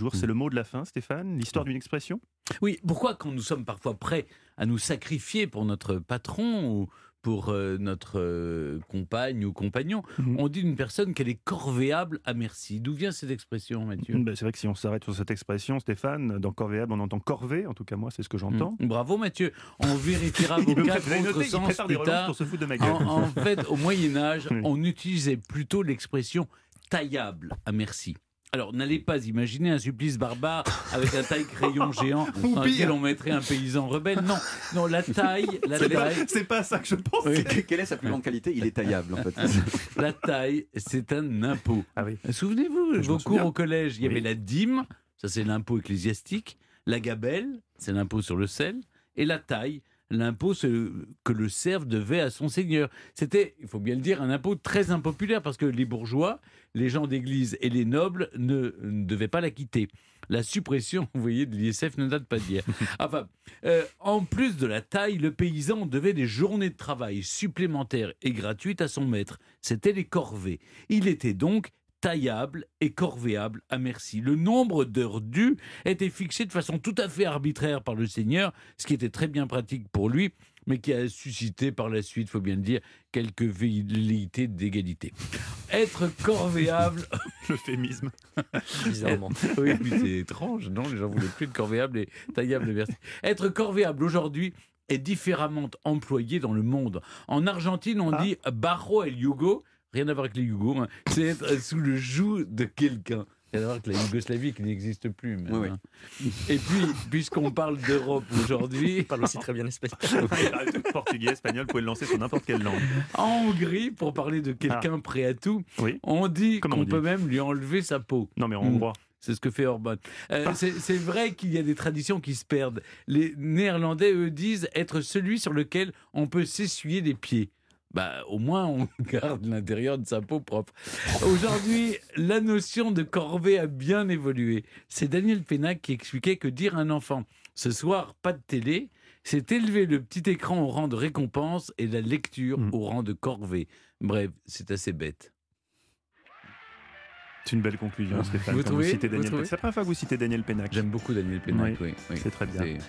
jour. C'est le mot de la fin, Stéphane L'histoire d'une expression? Oui, pourquoi quand nous sommes parfois prêts à nous sacrifier pour notre patron ou pour euh, notre euh, compagne ou compagnon, Mhm. on dit d'une personne qu'elle est corvéable à merci. D'où vient cette expression, Mathieu? Ben, C'est vrai que si on s'arrête sur cette expression, Stéphane, dans corvéable, on entend corvée, en tout cas moi, c'est ce que j'entends. Mm. Bravo Mathieu, on vérifiera vos des plus tard. pour se foutre de ma gueule. En, en fait, au Moyen Âge, Oui. on utilisait plutôt l'expression taillable à merci. Alors, n'allez pas imaginer un supplice barbare avec un taille-crayon géant dans lequel on mettrait un paysan rebelle. Non, non, la taille, la C'est pas, taille, c'est pas ça que je pense. Oui. Quelle est sa plus grande qualité? Il est taillable, en fait. la taille, c'est un impôt. Ah oui. Souvenez-vous, vos cours souviens. au collège, il y Oui. avait la dîme, ça c'est l'impôt ecclésiastique, la gabelle, c'est l'impôt sur le sel, et la taille, l'impôt que le serf devait à son seigneur. C'était, il faut bien le dire, un impôt très impopulaire parce que les bourgeois, les gens d'église et les nobles ne, ne devaient pas l'acquitter. La suppression, vous voyez, de l'ISF ne date pas d'hier. Enfin, euh, en plus de la taille, le paysan devait des journées de travail supplémentaires et gratuites à son maître. C'était les corvées. Il était donc taillable et corvéable à merci. Le nombre d'heures dues était fixé de façon tout à fait arbitraire par le Seigneur, ce qui était très bien pratique pour lui, mais qui a suscité par la suite, faut bien le dire, quelques velléités d'égalité. Être corvéable, L'euphémisme. Bizarrement. oui, mais c'est étrange, non Les gens voulaient plus de corvéable et taillable, merci. Être corvéable aujourd'hui est différemment employé dans le monde. En Argentine, on Ah. dit barro el yugo, rien à voir avec les Yougos, hein. c'est être sous le joug de quelqu'un. Rien à voir avec la Yougoslavie qui n'existe plus. même, Oui, oui. hein. Et puis, puisqu'on parle d'Europe aujourd'hui, Il parle aussi très bien l'espagnol. Portugais, espagnol, vous pouvez le lancer sur n'importe quelle langue. en Hongrie, pour parler de quelqu'un prêt à tout, Oui. on dit qu'on peut même lui enlever sa peau. Non, mais en Mm. hongrois. C'est ce que fait Orban. Euh, c'est c'est vrai qu'il y a des traditions qui se perdent. Les Néerlandais, eux, disent être celui sur lequel on peut s'essuyer des pieds. Bah, au moins, on garde l'intérieur de sa peau propre. Aujourd'hui, la notion de corvée a bien évolué. C'est Daniel Pénac qui expliquait que dire à un enfant ce soir, pas de télé, c'est élever le petit écran au rang de récompense et la lecture Mm. au rang de corvée. Bref, c'est assez bête. C'est une belle conclusion, Stéphane. Vous trouvez citez Vous Daniel trouvez Pénac. C'est la première fois que vous citez Daniel Pénac. J'aime beaucoup Daniel Pénac, Oui, oui. oui. c'est très bien.